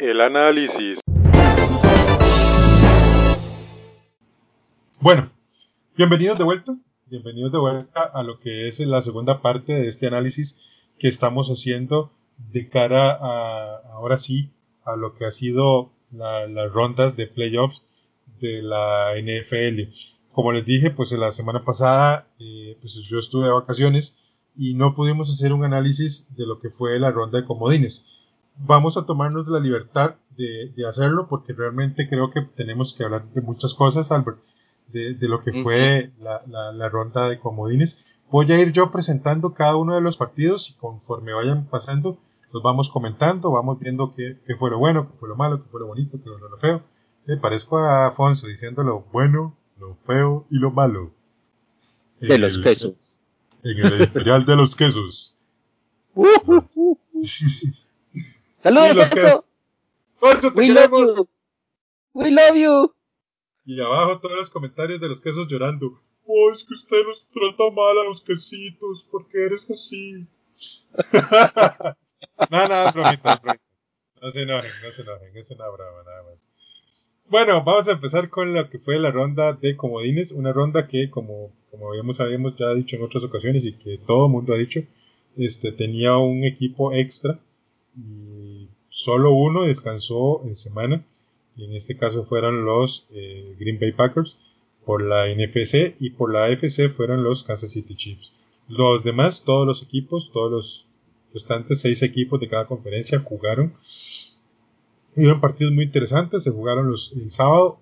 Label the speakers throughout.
Speaker 1: El análisis.
Speaker 2: Bueno, bienvenidos de vuelta. Bienvenidos de vuelta a lo que es la segunda parte de este análisis que estamos haciendo de cara a, ahora sí, a lo que ha sido las rondas de playoffs de la NFL. Como les dije, pues la semana pasada, eh, pues yo estuve de vacaciones y no pudimos hacer un análisis de lo que fue la ronda de comodines. Vamos a tomarnos la libertad de, hacerlo porque realmente creo que tenemos que hablar de muchas cosas, Albert, de, lo que fue la, ronda de comodines. Voy a ir yo presentando cada uno de los partidos y conforme vayan pasando, los vamos comentando, vamos viendo qué, fue lo bueno, qué fue lo malo, qué fue lo bonito, qué fue lo feo. Me parezco a Afonso diciendo lo bueno, lo feo y lo malo.
Speaker 3: De los quesos.
Speaker 2: En el editorial de los quesos.
Speaker 3: Saludos, queso.
Speaker 2: te We Love
Speaker 3: you. We love you.
Speaker 2: Y abajo todos los comentarios de los quesos llorando. Oh, es que usted nos trata mal a los quesitos, porque eres así. no, no, bromita, bromita. No se enojen, no se enojen, es una brava nada más. Bueno, vamos a empezar con lo que fue la ronda de comodines, una ronda que como, como habíamos, habíamos ya dicho en otras ocasiones y que todo el mundo ha dicho, este, tenía un equipo extra y solo uno descansó en semana, y en este caso fueron los eh, Green Bay Packers por la NFC y por la AFC fueron los Kansas City Chiefs. Los demás, todos los equipos, todos los restantes seis equipos de cada conferencia jugaron Hubieron partidos muy interesantes, se jugaron los, el sábado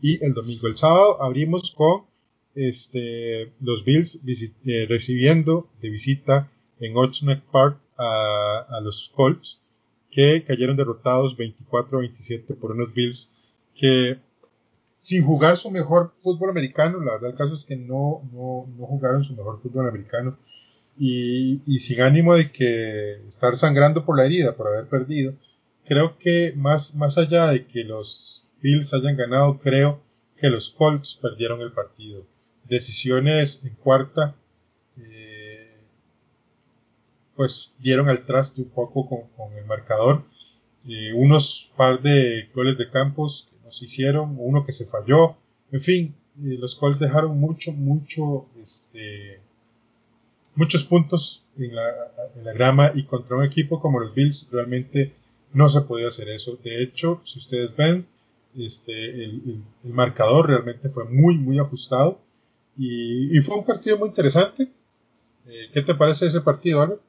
Speaker 2: y el domingo. El sábado abrimos con este, los Bills eh, recibiendo de visita en Oxnard Park a, los Colts, que cayeron derrotados 24-27 por unos Bills que sin jugar su mejor fútbol americano, la verdad el caso es que no, no, no jugaron su mejor fútbol americano y, y, sin ánimo de que estar sangrando por la herida por haber perdido, creo que más, más allá de que los Bills hayan ganado, creo que los Colts perdieron el partido. Decisiones en cuarta, eh, pues dieron al traste un poco con, el marcador. Eh, unos par de goles de campos que nos hicieron, uno que se falló. En fin, eh, los Colts dejaron mucho, mucho, este, muchos puntos en la, en la grama y contra un equipo como los Bills realmente no se podía hacer eso. De hecho, si ustedes ven, este, el, marcador realmente fue muy, muy ajustado y, fue un partido muy interesante. Eh, ¿Qué te parece ese partido, Albert?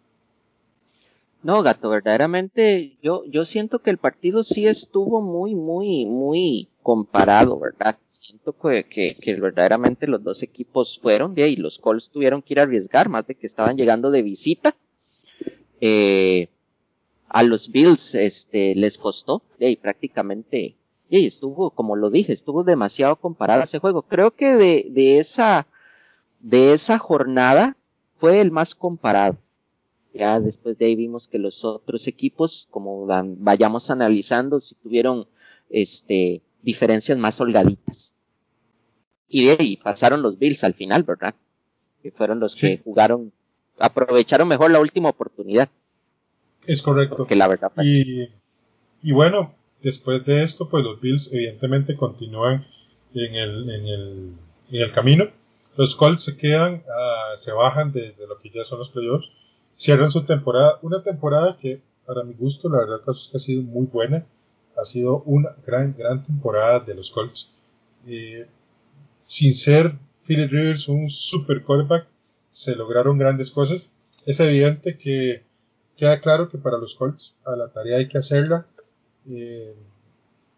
Speaker 3: No, gato, verdaderamente yo, yo siento que el partido sí estuvo muy, muy, muy comparado, ¿verdad? Siento que, que, verdaderamente los dos equipos fueron, y los Colts tuvieron que ir a arriesgar, más de que estaban llegando de visita. Eh, a los Bills este, les costó, y prácticamente, y estuvo, como lo dije, estuvo demasiado comparado ese juego. Creo que de, de esa, de esa jornada fue el más comparado. Ya después de ahí vimos que los otros equipos, como vayamos analizando, si tuvieron este, diferencias más holgaditas. Y de ahí pasaron los Bills al final, ¿verdad? Que fueron los que jugaron, aprovecharon mejor la última oportunidad.
Speaker 2: Es correcto.
Speaker 3: Que la verdad.
Speaker 2: Pues. Y, y, bueno, después de esto, pues los Bills evidentemente continúan en el, en el, en el camino. Los Colts se quedan, uh, se bajan de, lo que ya son los playoffs, cierran su temporada, una temporada que para mi gusto, la verdad es que ha sido muy buena, ha sido una gran, gran temporada de los Colts. Eh, sin ser Philip Rivers un super quarterback, se lograron grandes cosas. Es evidente que queda claro que para los Colts a la tarea hay que hacerla. Eh,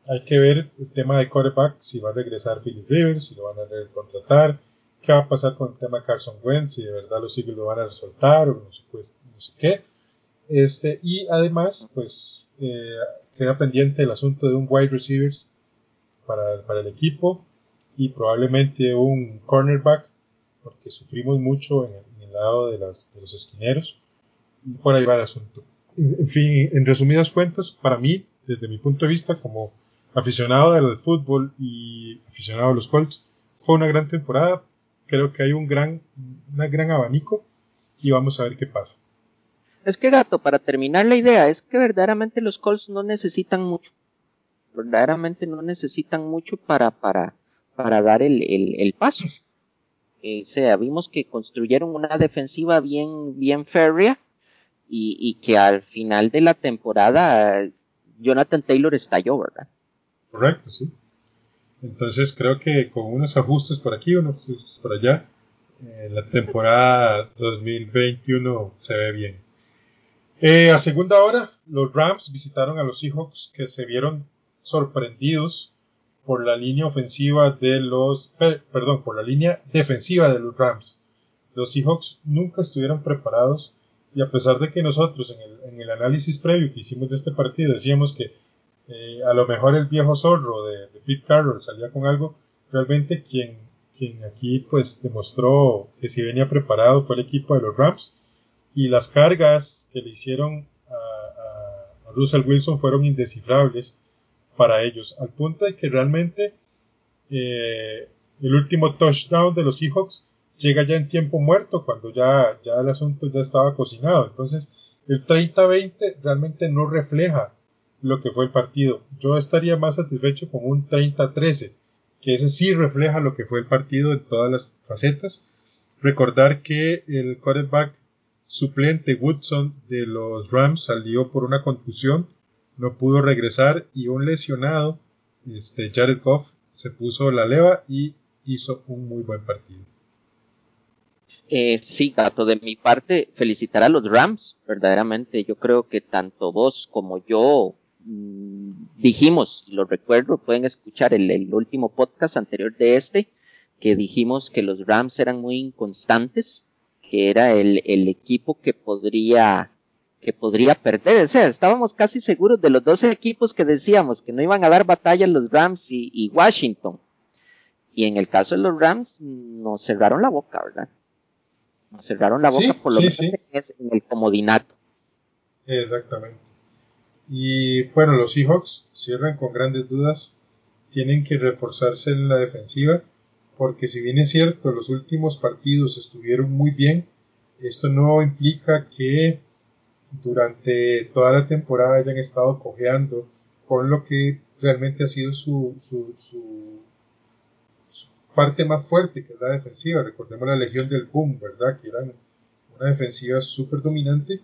Speaker 2: hay que ver el tema de quarterback, si va a regresar Philip Rivers, si lo van a contratar, qué va a pasar con el tema Carson Wentz, si de verdad los Eagles lo van a soltar o no sé, pues, no sé qué. Este, y además, pues, eh, queda pendiente el asunto de un wide receivers para, para el equipo y probablemente un cornerback, porque sufrimos mucho en el, lado de, las, de los esquineros por ahí va el asunto. En fin, en resumidas cuentas, para mí, desde mi punto de vista, como aficionado del fútbol y aficionado a los Colts, fue una gran temporada. Creo que hay un gran, gran abanico y vamos a ver qué pasa.
Speaker 3: Es que gato, para terminar la idea, es que verdaderamente los Colts no necesitan mucho. Verdaderamente no necesitan mucho para, para, para dar el, el, paso. o sea, vimos que construyeron una defensiva bien, bien férrea y, y, que al final de la temporada Jonathan Taylor estalló, ¿verdad?
Speaker 2: Correcto, sí. Entonces creo que con unos ajustes por aquí, unos ajustes por allá, eh, la temporada 2021 se ve bien. Eh, a segunda hora, los Rams visitaron a los Seahawks que se vieron sorprendidos por la línea ofensiva de los, perdón, por la línea defensiva de los Rams. Los Seahawks nunca estuvieron preparados y a pesar de que nosotros en el, análisis previo que hicimos de este partido decíamos que eh, a lo mejor el viejo zorro de, Pete Carroll salía con algo, realmente quien, quien aquí pues demostró que si venía preparado fue el equipo de los Rams y las cargas que le hicieron a, Russell Wilson fueron indescifrables para ellos, al punto de que realmente eh, el último touchdown de los Seahawks llega ya en tiempo muerto, cuando ya, ya el asunto ya estaba cocinado. Entonces, el 30-20 realmente no refleja lo que fue el partido. Yo estaría más satisfecho con un 30-13, que ese sí refleja lo que fue el partido en todas las facetas. Recordar que el quarterback suplente Woodson de los Rams salió por una contusión no pudo regresar y un lesionado, este, Jared Goff, se puso la leva y hizo un muy buen partido.
Speaker 3: Eh, sí, Gato, de mi parte, felicitar a los Rams, verdaderamente. Yo creo que tanto vos como yo mmm, dijimos, lo recuerdo, pueden escuchar el, el, último podcast anterior de este, que dijimos que los Rams eran muy inconstantes, que era el, el equipo que podría que podría perder. O sea, estábamos casi seguros de los dos equipos que decíamos que no iban a dar batalla los Rams y, y Washington. Y en el caso de los Rams, nos cerraron la boca, ¿verdad? Nos cerraron la boca
Speaker 2: sí,
Speaker 3: por lo
Speaker 2: sí,
Speaker 3: menos
Speaker 2: sí.
Speaker 3: en el comodinato.
Speaker 2: Exactamente. Y bueno, los Seahawks cierran con grandes dudas. Tienen que reforzarse en la defensiva. Porque si bien es cierto, los últimos partidos estuvieron muy bien, esto no implica que durante toda la temporada hayan estado cojeando con lo que realmente ha sido su, su, su, parte más fuerte, que es la defensiva. Recordemos la Legión del Boom, ¿verdad? Que eran una defensiva súper dominante.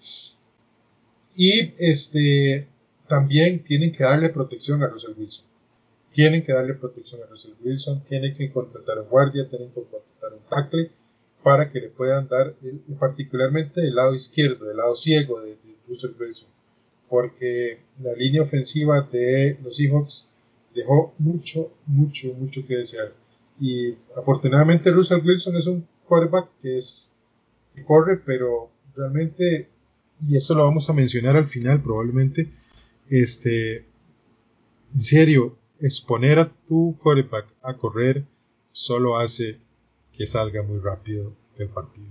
Speaker 2: Y este, también tienen que darle protección a Russell Wilson. Tienen que darle protección a Russell Wilson, tienen que contratar un guardia, tienen que contratar un tackle para que le puedan dar, el, particularmente del lado izquierdo, del lado ciego de, de, Russell Wilson, porque la línea ofensiva de los Seahawks dejó mucho, mucho, mucho que desear. Y afortunadamente Russell Wilson es un quarterback que es que corre, pero realmente, y eso lo vamos a mencionar al final probablemente, este, en serio, exponer a tu quarterback a correr solo hace que salga muy rápido del partido.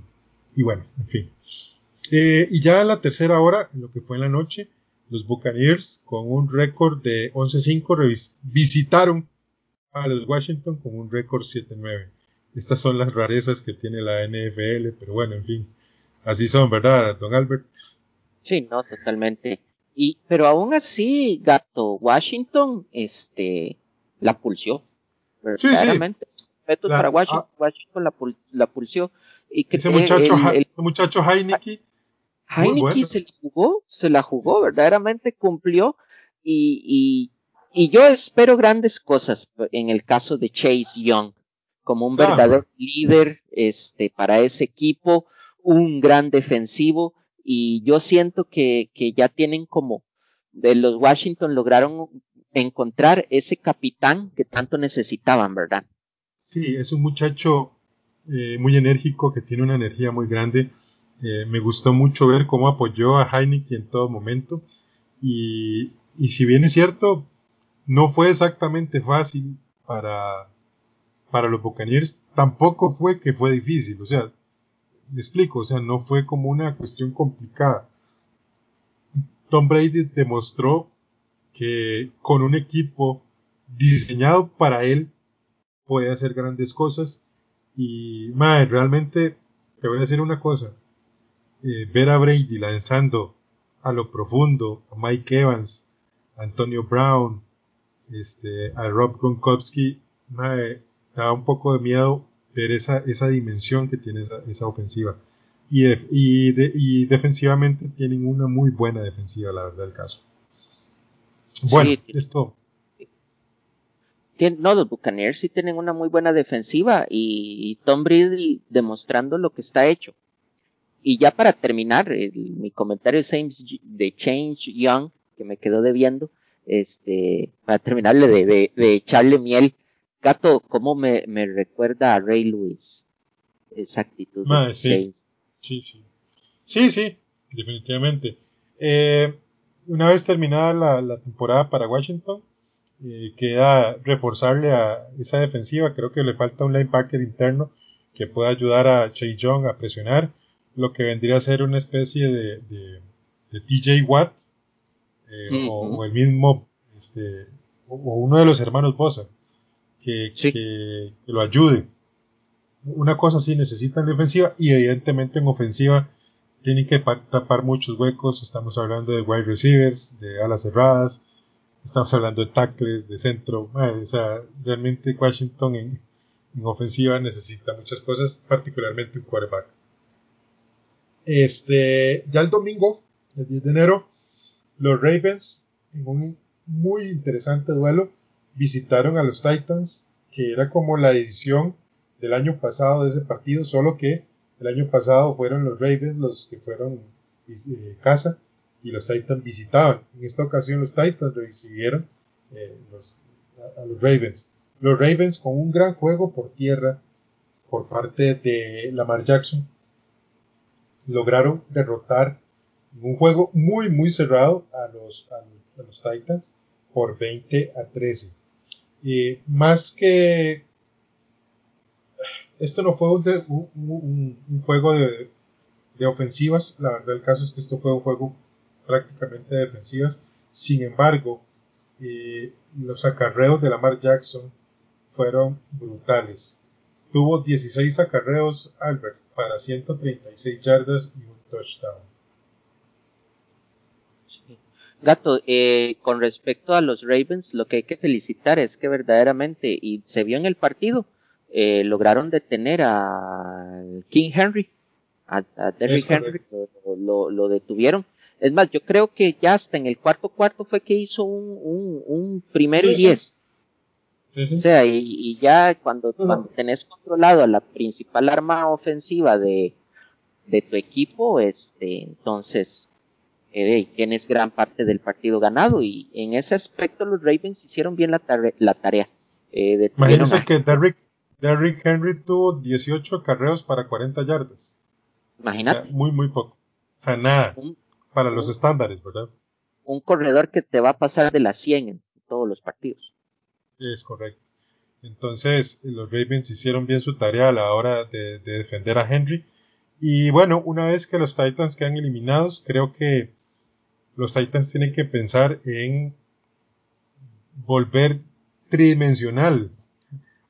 Speaker 2: Y bueno, en fin. Eh, y ya en la tercera hora, en lo que fue en la noche, los Buccaneers con un récord de 11-5 visitaron a los Washington con un récord 7-9. Estas son las rarezas que tiene la NFL, pero bueno, en fin, así son, ¿verdad, don Albert?
Speaker 3: Sí, no, totalmente. Y, pero aún así, gato, Washington, este, la pulsió. Verdaderamente.
Speaker 2: Sí, sí.
Speaker 3: Respetos para Washington, ah, Washington la, pul, la pulsió. Y que
Speaker 2: ese muchacho, el, el, ese muchacho Heineke.
Speaker 3: Heineke bueno. se la jugó, se la jugó, verdaderamente cumplió. Y, y, y yo espero grandes cosas en el caso de Chase Young, como un
Speaker 2: Claro.
Speaker 3: verdadero líder, este, para ese equipo, un gran defensivo y yo siento que, que ya tienen como de los Washington lograron encontrar ese capitán que tanto necesitaban, ¿verdad?
Speaker 2: Sí, es un muchacho eh, muy enérgico que tiene una energía muy grande. Eh, me gustó mucho ver cómo apoyó a Heineken en todo momento. Y, y, si bien es cierto, no fue exactamente fácil para, para los Buccaneers, tampoco fue que fue difícil. O sea, me explico, o sea, no fue como una cuestión complicada. Tom Brady demostró que con un equipo diseñado para él puede hacer grandes cosas y madre, realmente te voy a decir una cosa eh, ver a Brady lanzando a lo profundo, a Mike Evans, a Antonio Brown, este, a Rob Gronkowski, da un poco de miedo ver esa, esa dimensión que tiene esa, ofensiva. Y, y, defensivamente tienen una muy buena defensiva, la verdad, el caso. Bueno, esto.
Speaker 3: No, los Buccaneers sí tienen una muy buena defensiva y Tom Brady demostrando lo que está hecho. Y ya para terminar, mi comentario de Change Young, que me quedó debiendo, este, para terminarle de, de, echarle miel, Gato, ¿cómo me, recuerda a Ray Lewis? Esa actitud de
Speaker 2: sí. sí, sí. Sí, sí, definitivamente. Eh, una vez terminada la, temporada para Washington, eh, queda reforzarle a esa defensiva. Creo que le falta un linebacker interno que pueda ayudar a Chase Young a presionar lo que vendría a ser una especie de, de, TJ Watt eh, o, el mismo este, o, uno de los hermanos Bosa que, que, lo ayude. Una cosa así necesitan defensiva y evidentemente en ofensiva tienen que tapar muchos huecos. Estamos hablando de wide receivers, de alas cerradas, estamos hablando de tackles, de centro. o sea, realmente Washington en, en ofensiva necesita muchas cosas, particularmente un quarterback. Este, ya el domingo, el 10 de enero, los Ravens, en un muy interesante duelo, visitaron a los Titans, que era como la edición del año pasado de ese partido, solo que el año pasado fueron los Ravens los que fueron eh, casa y los Titans visitaban. En esta ocasión los Titans recibieron eh, a, los Ravens. Los Ravens con un gran juego por tierra por parte de Lamar Jackson lograron derrotar en un juego muy muy cerrado a los, a los, Titans por 20 a 13. Y más que esto no fue un, un, juego de, de, ofensivas, la verdad el caso es que esto fue un juego prácticamente de defensivas. Sin embargo, eh, los acarreos de Lamar Jackson fueron brutales. Tuvo 16 acarreos Albert para 136 yardas y un touchdown.
Speaker 3: Gato, eh, con respecto a los Ravens, lo que hay que felicitar es que verdaderamente, y se vio en el partido, eh, lograron detener a King Henry, a, Derrick Henry, lo, detuvieron. Es más, yo creo que ya hasta en el cuarto cuarto fue que hizo un, un, primero y diez. O sea, y, ya cuando, cuando tenés controlado a la principal arma ofensiva de, de tu equipo, este, entonces eh, tienes gran parte del partido ganado y en ese aspecto los Ravens hicieron bien la, la tarea.
Speaker 2: Eh, Imagínense que Derrick, Derrick, Henry tuvo 18 carreos para 40 yardas.
Speaker 3: Imagínate.
Speaker 2: muy, muy poco. O sea, nada. para los estándares, ¿verdad?
Speaker 3: Un corredor que te va a pasar de las 100 en todos los partidos.
Speaker 2: Es correcto. Entonces, los Ravens hicieron bien su tarea a la hora de, defender a Henry. Y bueno, una vez que los Titans quedan eliminados, creo que los Titans tienen que pensar en volver tridimensional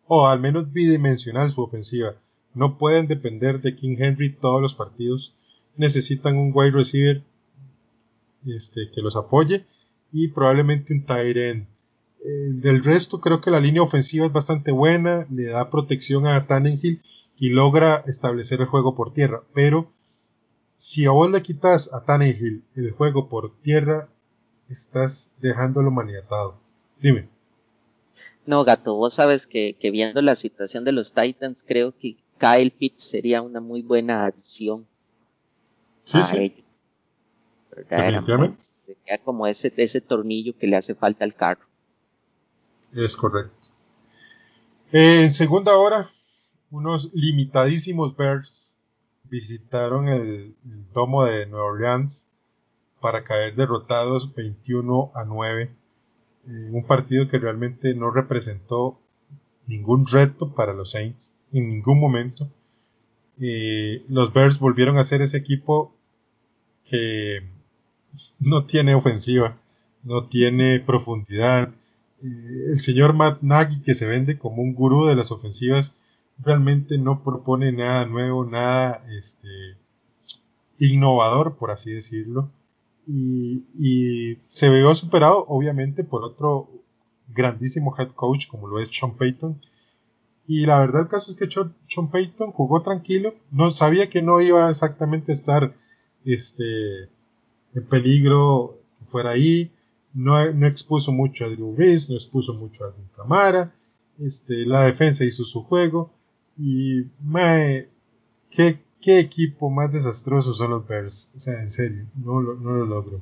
Speaker 2: o al menos bidimensional su ofensiva. No pueden depender de King Henry todos los partidos. Necesitan un wide receiver este, que los apoye y probablemente un tight end eh, del resto creo que la línea ofensiva es bastante buena, le da protección a Tannenhill y logra establecer el juego por tierra. Pero si a vos le quitas a Tannenhill el juego por tierra, estás dejándolo maniatado. Dime.
Speaker 3: No, gato, vos sabes que, viendo la situación de los Titans, creo que Kyle Pitts sería una muy buena adición
Speaker 2: sí, a sí.
Speaker 3: Sería como ese, ese tornillo que le hace falta al carro.
Speaker 2: Es correcto. en segunda hora, unos limitadísimos Bears visitaron el, domo de Nueva Orleans para caer derrotados 21 a 9. un partido que realmente no representó ningún reto para los Saints en ningún momento. los Bears volvieron a ser ese equipo que no tiene ofensiva, no tiene profundidad, el señor Matt Nagy, que se vende como un gurú de las ofensivas, realmente no propone nada nuevo, nada este, innovador, por así decirlo, y, se vio superado obviamente por otro grandísimo head coach como lo es Sean Payton. Y la verdad el caso es que Sean Payton jugó tranquilo, no sabía que no iba exactamente a estar este, en peligro fuera ahí, no, no expuso mucho a Drew Brees, no expuso mucho a Camara, este, la defensa hizo su juego y mae, qué, equipo más desastroso son los Bears, o sea, en serio, no, lo logro.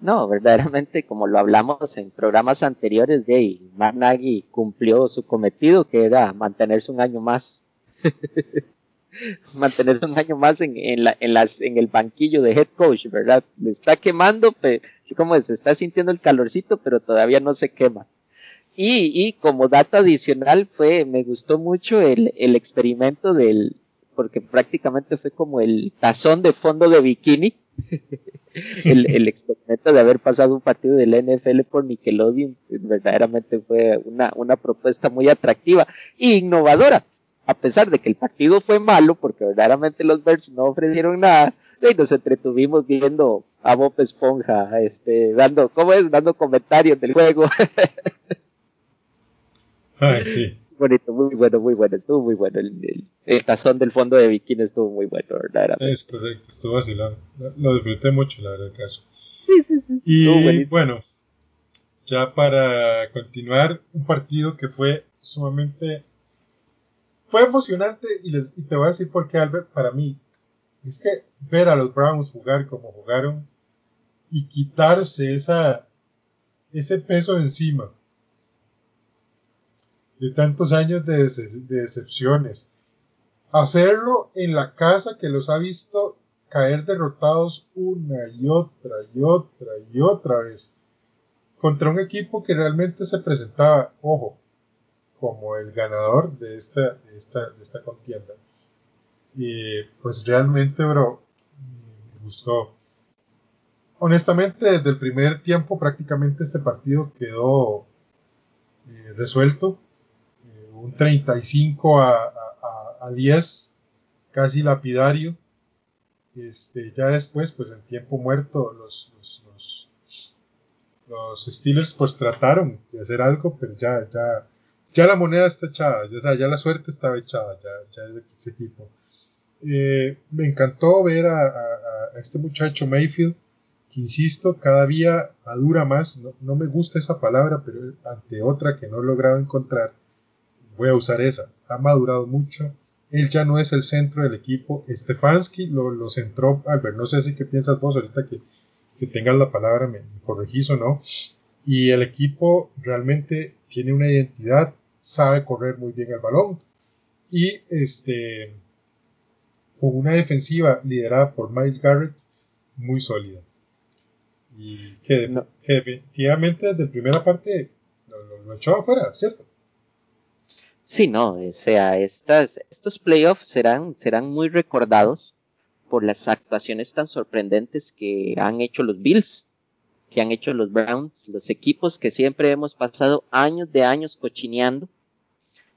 Speaker 3: No, verdaderamente, como lo hablamos en programas anteriores, de Matt Nagy cumplió su cometido, que era mantenerse un año más. mantenerse un año más en, en, la, en, las, en el banquillo de head coach, ¿verdad? Le está quemando, como se está sintiendo el calorcito, pero todavía no se quema. Y, y como dato adicional fue, me gustó mucho el, el experimento del, porque prácticamente fue como el tazón de fondo de bikini el, el, experimento de haber pasado un partido del NFL por Nickelodeon verdaderamente fue una, una propuesta muy atractiva e innovadora. A pesar de que el partido fue malo, porque verdaderamente los Bears no ofrecieron nada, y nos entretuvimos viendo a Bob Esponja, este, dando, ¿cómo es? Dando comentarios del juego.
Speaker 2: Ay, sí
Speaker 3: bonito, muy bueno, muy bueno, estuvo muy bueno. El, el, tazón del fondo de bikini estuvo muy bueno, ¿verdad?
Speaker 2: Es correcto, estuvo así, lo, lo disfruté mucho, la verdad, el caso. Sí, sí, sí. Y bueno, ya para continuar, un partido que fue sumamente, fue emocionante y, les, y te voy a decir por qué, Albert, para mí, es que ver a los Browns jugar como jugaron y quitarse esa, ese peso de encima de tantos años de, decepciones. Hacerlo en la casa que los ha visto caer derrotados una y otra y otra y otra vez contra un equipo que realmente se presentaba, ojo, como el ganador de esta, de esta, de esta contienda. Y pues realmente, bro, me gustó. Honestamente, desde el primer tiempo prácticamente este partido quedó eh, resuelto un 35 a, a, a 10, casi lapidario. Este, ya después, pues en tiempo muerto, los, los, los, los, Steelers pues trataron de hacer algo, pero ya, ya, ya la moneda está echada, ya, ya la suerte estaba echada, ya, ya ese equipo. Eh, me encantó ver a, a, a, este muchacho Mayfield, que insisto, cada día madura más, no, no me gusta esa palabra, pero ante otra que no he logrado encontrar, voy a usar esa. Ha madurado mucho. Él ya no es el centro del equipo. Stefanski lo, lo centró, Albert. No sé si qué piensas vos ahorita que, que tengas la palabra, me, corregís o no. Y el equipo realmente tiene una identidad, sabe correr muy bien el balón. Y este, con una defensiva liderada por Miles Garrett muy sólida. Y que, definitivamente desde primera parte lo, lo echó afuera, ¿cierto?
Speaker 3: Sí, no, o sea, estas, estos playoffs serán, serán muy recordados por las actuaciones tan sorprendentes que han hecho los Bills, que han hecho los Browns, los equipos que siempre hemos pasado años de años cochineando,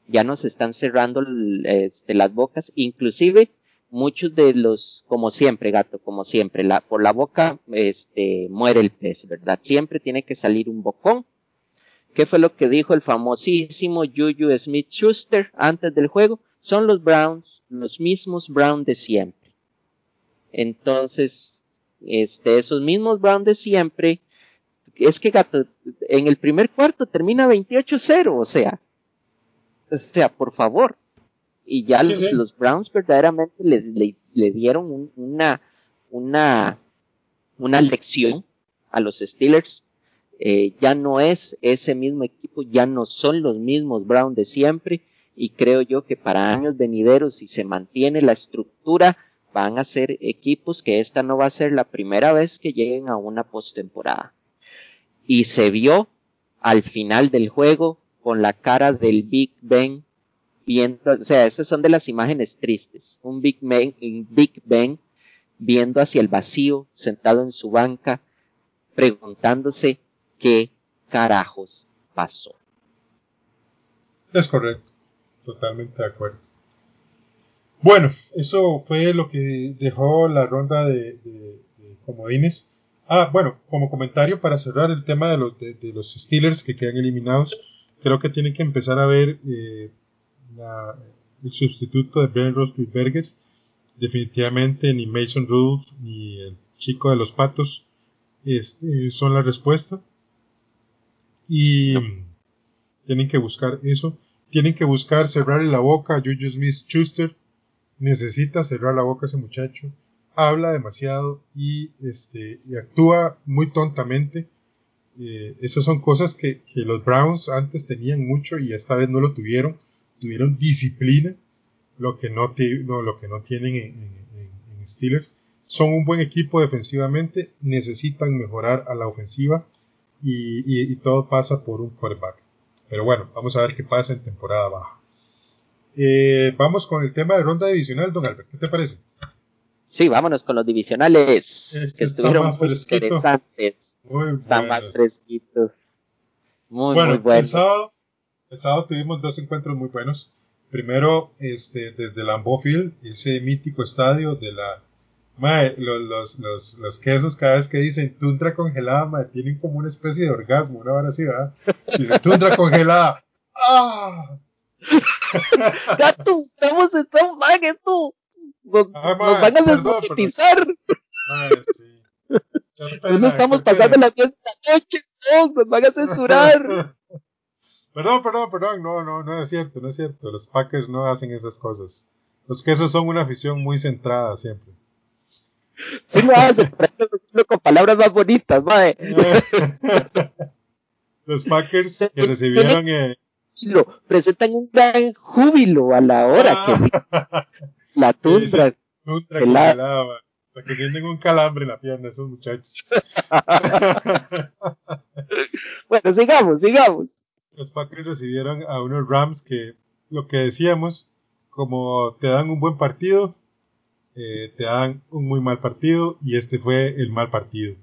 Speaker 3: ya nos están cerrando este, las bocas, inclusive muchos de los, como siempre, gato, como siempre, la, por la boca este, muere el pez, ¿verdad? Siempre tiene que salir un bocón ¿Qué fue lo que dijo el famosísimo Juju Smith Schuster antes del juego? Son los Browns, los mismos Browns de siempre. Entonces, este, esos mismos Browns de siempre, es que gato, en el primer cuarto termina 28-0, o sea, o sea, por favor. Y ya los, Browns verdaderamente le, le, dieron una, una, una lección a los Steelers eh, ya no es ese mismo equipo, ya no son los mismos Brown de siempre y creo yo que para años venideros si se mantiene la estructura van a ser equipos que esta no va a ser la primera vez que lleguen a una postemporada. Y se vio al final del juego con la cara del Big Ben viendo, o sea, esas son de las imágenes tristes, un Big Ben, un Big Ben viendo hacia el vacío, sentado en su banca, preguntándose qué carajos pasó.
Speaker 2: Es correcto, totalmente de acuerdo. Bueno, eso fue lo que dejó la ronda de, comodines. Ah, bueno, como comentario para cerrar el tema de los, de, los Steelers que quedan eliminados, creo que tienen que empezar a ver eh, el sustituto de Ben Roethlisberger. Definitivamente ni Mason Rudolph ni el chico de los patos este, son la respuesta. Y tienen que buscar eso. Tienen que buscar cerrarle la boca a Juju Smith Schuster necesita cerrar la boca ese muchacho, habla demasiado y, este, y actúa muy tontamente. Eh, esas son cosas que, los Browns antes tenían mucho y esta vez no lo tuvieron. Tuvieron disciplina, lo que no, no lo que no tienen en, en, Steelers. Son un buen equipo defensivamente, necesitan mejorar a la ofensiva y, y, y todo pasa por un quarterback. Pero bueno, vamos a ver qué pasa en temporada baja. Eh, vamos con el tema de ronda divisional, don Albert. ¿Qué te parece?
Speaker 3: Sí, vámonos con los divisionales, este que estuvieron muy interesantes. Están más fresquitos.
Speaker 2: Muy, bueno, muy buenos. El sábado, el sábado tuvimos dos encuentros muy buenos. Primero, este, desde Lambeau Field, ese mítico estadio de la... Mae, los, los, los, los, quesos cada vez que dicen tundra congelada, mae, tienen como una especie de orgasmo, una hora así, ¿verdad? Dice tundra congelada. ¡Ah!
Speaker 3: Gato, estamos, estamos, man, esto. Nos, ah, nos van a desmonetizar. Sí. no estamos pasando las 10 de la noche, no, nos van a censurar.
Speaker 2: Perdón, perdón, perdón, no, no, no es cierto, no es cierto. Los Packers no hacen esas cosas. Los quesos son una afición muy centrada siempre.
Speaker 3: Sí con palabras más bonitas, mae.
Speaker 2: Los Packers que recibieron eh,
Speaker 3: presentan un gran júbilo a la hora que la tundra.
Speaker 2: tundra para que sienten un calambre en la pierna esos muchachos.
Speaker 3: bueno, sigamos, sigamos.
Speaker 2: Los Packers recibieron a unos Rams que, lo que decíamos, como te dan un buen partido, eh, te dan un muy mal partido, y este fue el mal partido.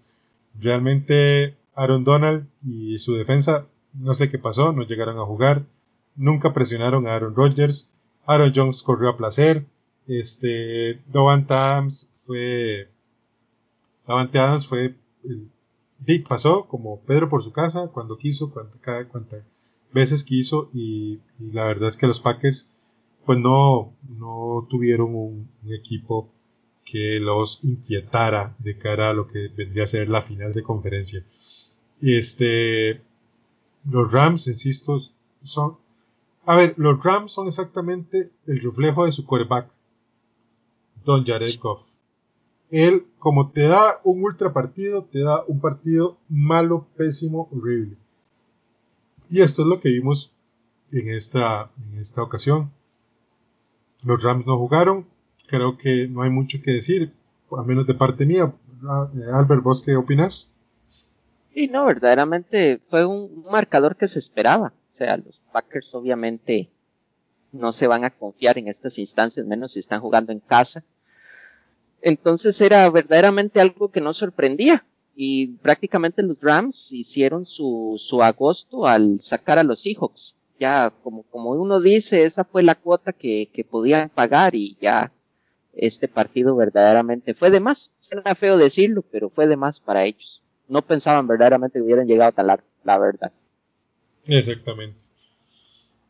Speaker 2: Realmente Aaron Donald y su defensa no sé qué pasó, no llegaron a jugar, nunca presionaron a Aaron Rodgers, Aaron Jones corrió a placer, este, Davante Adams fue, Davante Adams fue, pasó como Pedro por su casa cuando quiso, cuantas veces quiso y, la verdad es que los Packers pues no, no tuvieron un, equipo que los inquietara de cara a lo que vendría a ser la final de conferencia. Este, los Rams, insisto, son... A ver, los Rams son exactamente el reflejo de su quarterback, Don Jared. Él, como te da un ultra partido, te da un partido malo, pésimo, horrible. Y esto es lo que vimos en esta, en esta ocasión. Los Rams no jugaron. Creo que no hay mucho que decir, a menos de parte mía. Albert, ¿vos qué opinas?
Speaker 3: Sí, no, verdaderamente fue un, marcador que se esperaba. O sea, los Packers obviamente no se van a confiar en estas instancias, menos si están jugando en casa. Entonces era verdaderamente algo que no sorprendía. Y prácticamente los Rams hicieron su, su agosto al sacar a los Seahawks. Ya, como, como uno dice, esa fue la cuota que, que podían pagar y ya este partido verdaderamente fue de más. Era feo decirlo, pero fue de más para ellos no pensaban verdaderamente que hubieran llegado tan largo, la verdad.
Speaker 2: Exactamente.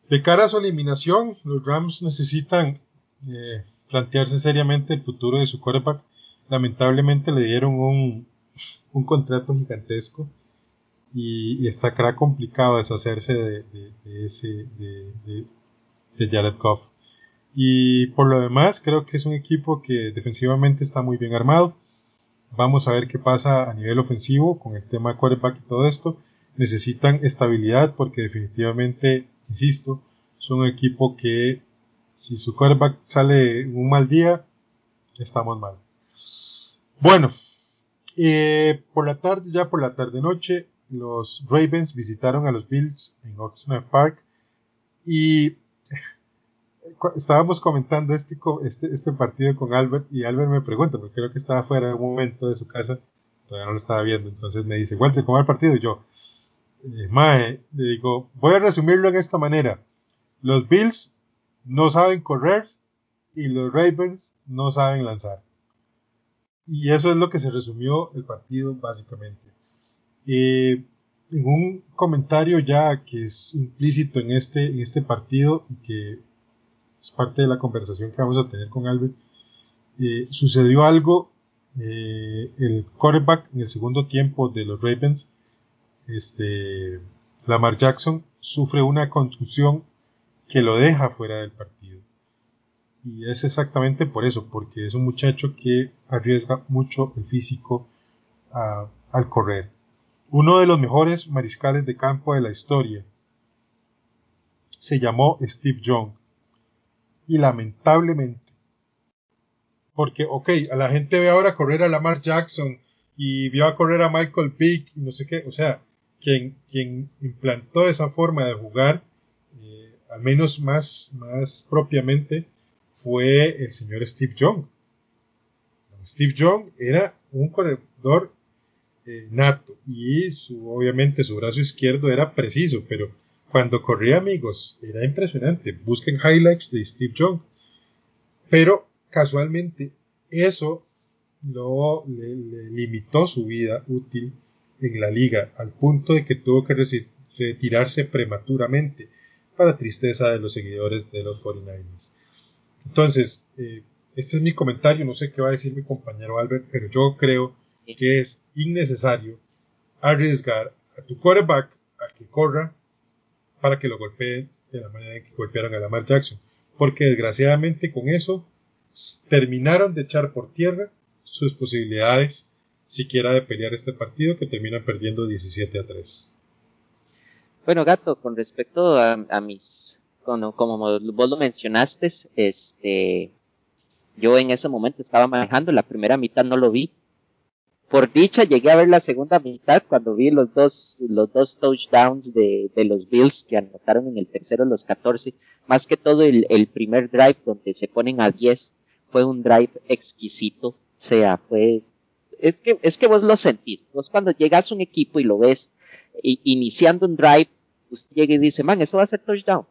Speaker 2: De cara a su eliminación, los Rams necesitan eh, plantearse seriamente el futuro de su quarterback. Lamentablemente le dieron un, un contrato gigantesco y, y está complicado deshacerse de, de, ese de, de, Jared Goff. Y por lo demás, creo que es un equipo que defensivamente está muy bien armado. Vamos a ver qué pasa a nivel ofensivo con el tema de quarterback y todo esto. Necesitan estabilidad porque definitivamente, insisto, son un equipo que si su quarterback sale un mal día, estamos mal. Bueno, eh, por la tarde, ya por la tarde noche, los Ravens visitaron a los Bills en Oxnard Park y estábamos comentando este, este, este partido con Albert y Albert me pregunta, porque creo que estaba fuera de un momento de su casa, todavía no lo estaba viendo, entonces me dice, Walter, ¿cómo va el partido? Y yo, eh, Mae, le digo, voy a resumirlo en esta manera. Los Bills no saben correr y los Ravens no saben lanzar. Y eso es lo que se resumió el partido básicamente. Eh, en un comentario ya que es implícito en este, en este partido y que es parte de la conversación que vamos a tener con Albert, eh, sucedió algo, eh, el quarterback en el segundo tiempo de los Ravens, este, Lamar Jackson, sufre una contusión que lo deja fuera del partido. Y es exactamente por eso, porque es un muchacho que arriesga mucho el físico al correr. Uno de los mejores mariscales de campo de la historia se llamó Steve Young. Y lamentablemente, porque, ok, a la gente ve ahora correr a Lamar Jackson y vio a correr a Michael Pick y no sé qué, o sea, quien, quien implantó esa forma de jugar, eh, al menos más, más propiamente, fue el señor Steve Young. Steve Young era un corredor nato y su, obviamente su brazo izquierdo era preciso, pero cuando corría amigos era impresionante. Busquen highlights de Steve Young. Pero casualmente eso lo le, limitó su vida útil en la liga al punto de que tuvo que retirarse prematuramente para tristeza de los seguidores de los 49ers. Entonces, eh, este es mi comentario, no sé qué va a decir mi compañero Albert, pero yo creo que es innecesario arriesgar a tu quarterback a que corra para que lo golpeen de la manera en que golpearon a Lamar Jackson. Porque desgraciadamente con eso terminaron de echar por tierra sus posibilidades siquiera de pelear este partido que terminan perdiendo 17 a 3.
Speaker 3: Bueno, Gato, con respecto a, mis, como, como, vos lo mencionaste, este, yo en ese momento estaba manejando, la primera mitad no lo vi, por dicha llegué a ver la segunda mitad cuando vi los dos, los dos touchdowns de, de los Bills que anotaron en el tercero los 14. Más que todo el, el primer drive donde se ponen a 10 fue un drive exquisito. O sea, fue, es que, es que vos lo sentís. Vos cuando llegas a un equipo y lo ves iniciando un drive, usted llega y dice, man, eso va a ser touchdown.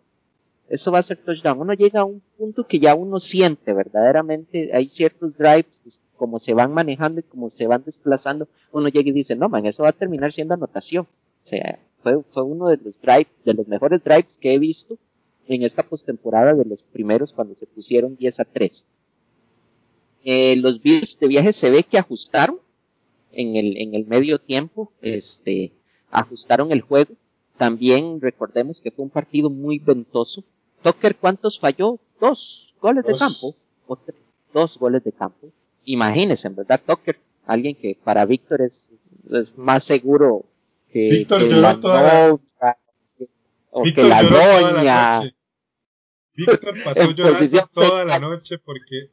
Speaker 3: Eso va a ser touchdown. Uno llega a un punto que ya uno siente verdaderamente, hay ciertos drives que como se van manejando y como se van desplazando, uno llega y dice, no, man, eso va a terminar siendo anotación. O sea, fue, uno de los drives, de los mejores drives que he visto en esta postemporada de los primeros cuando se pusieron 10 a 3. Eh, los Bills de viaje se ve que ajustaron en el, en el medio tiempo, este, ajustaron el juego. También recordemos que fue un partido muy ventoso. Tucker, ¿cuántos falló? Dos goles de campo. O dos goles de campo imagínense, en verdad, Tucker, alguien que para Víctor es, más seguro que,
Speaker 2: Víctor la toda o que la doña. Víctor pasó llorando toda la noche porque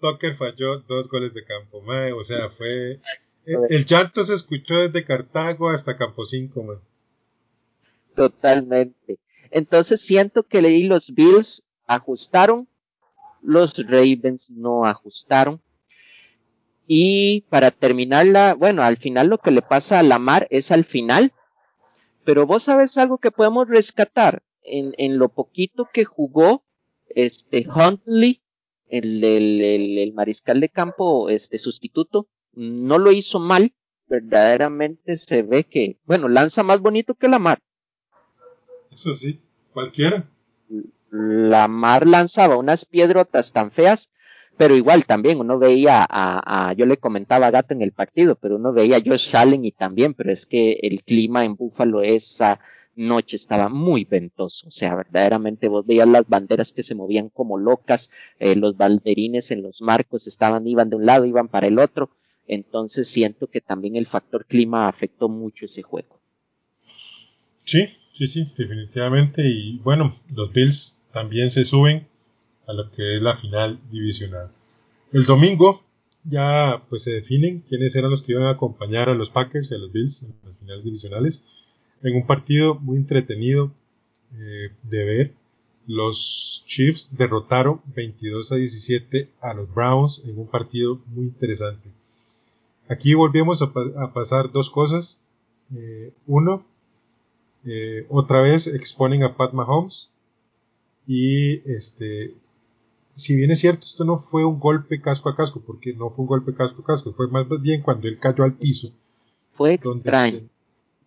Speaker 2: Tucker falló dos goles de campo, o sea, fue el, llanto se escuchó desde Cartago hasta Campo 5,
Speaker 3: Totalmente. Entonces siento que leí los Bills ajustaron, los Ravens no ajustaron. Y para terminarla, bueno, al final lo que le pasa a Lamar es al final. Pero vos sabes algo que podemos rescatar en, en lo poquito que jugó este Huntley, el, el, el, mariscal de campo, este sustituto, no lo hizo mal. Verdaderamente se ve que, bueno, lanza más bonito que Lamar.
Speaker 2: Eso sí, cualquiera.
Speaker 3: Lamar lanzaba unas piedrotas tan feas pero igual también uno veía a, a, yo le comentaba a Gato en el partido, pero uno veía a Josh Allen y también, pero es que el clima en Búfalo esa noche estaba muy ventoso, o sea, verdaderamente vos veías las banderas que se movían como locas, eh, los balderines en los marcos estaban, iban de un lado, iban para el otro, entonces siento que también el factor clima afectó mucho ese juego.
Speaker 2: Sí, sí, sí, definitivamente, y bueno, los Bills también se suben a lo que es la final divisional. El domingo ya pues se definen quiénes eran los que iban a acompañar a los Packers y a los Bills en las finales divisionales. En un partido muy entretenido eh, de ver, los Chiefs derrotaron 22 a 17 a los Browns en un partido muy interesante. Aquí volvemos a, pasar dos cosas. Eh, uno, eh, otra vez exponen a Pat Mahomes y este si bien es cierto, esto no fue un golpe casco a casco, porque no fue un golpe casco a casco, fue más bien cuando él cayó al piso.
Speaker 3: Fue
Speaker 2: donde se,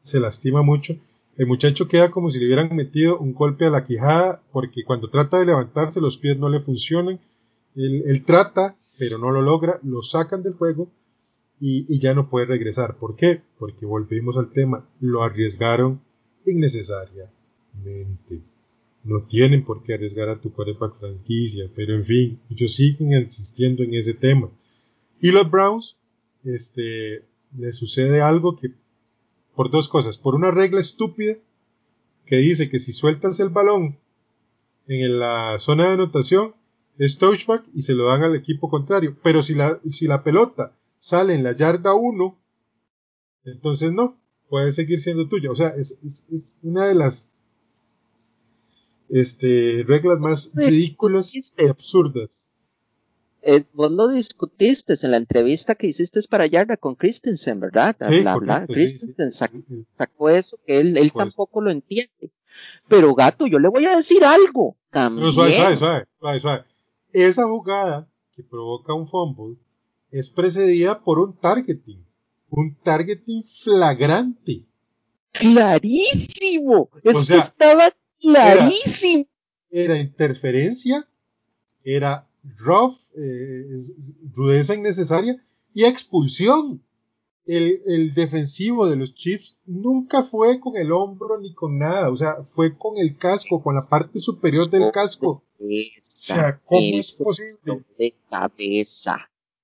Speaker 2: se, lastima mucho. El muchacho queda como si le hubieran metido un golpe a la quijada, porque cuando trata de levantarse los pies no le funcionan. Él, él trata, pero no lo logra, lo sacan del juego y, y, ya no puede regresar. ¿Por qué? Porque volvimos al tema, lo arriesgaron innecesariamente. No tienen por qué arriesgar a tu coreback franquicia, pero en fin, ellos siguen insistiendo en ese tema. Y los Browns, este, le sucede algo que, por dos cosas, por una regla estúpida que dice que si sueltas el balón en la zona de anotación, es touchback y se lo dan al equipo contrario. Pero si la, si la pelota sale en la yarda 1, entonces no, puede seguir siendo tuya. O sea, es, es, es una de las este, reglas más ridículas y absurdas.
Speaker 3: Eh, vos lo discutiste en la entrevista que hiciste para Yarda con Christensen, ¿verdad?
Speaker 2: Sí,
Speaker 3: Christensen sacó, eso, que él, él tampoco lo entiende. Pero gato, yo le voy a decir algo. También.
Speaker 2: suave, suave, suave, suave, Esa jugada que provoca un fumble es precedida por un targeting. Un targeting flagrante.
Speaker 3: Clarísimo. Es que estaba clarísimo.
Speaker 2: Era, interferencia, era rough, eh, rudeza innecesaria y expulsión. El, el, defensivo de los Chiefs nunca fue con el hombro ni con nada, o sea, fue con el casco, con la parte superior del casco. o sea, ¿cómo es posible?
Speaker 3: De cabeza,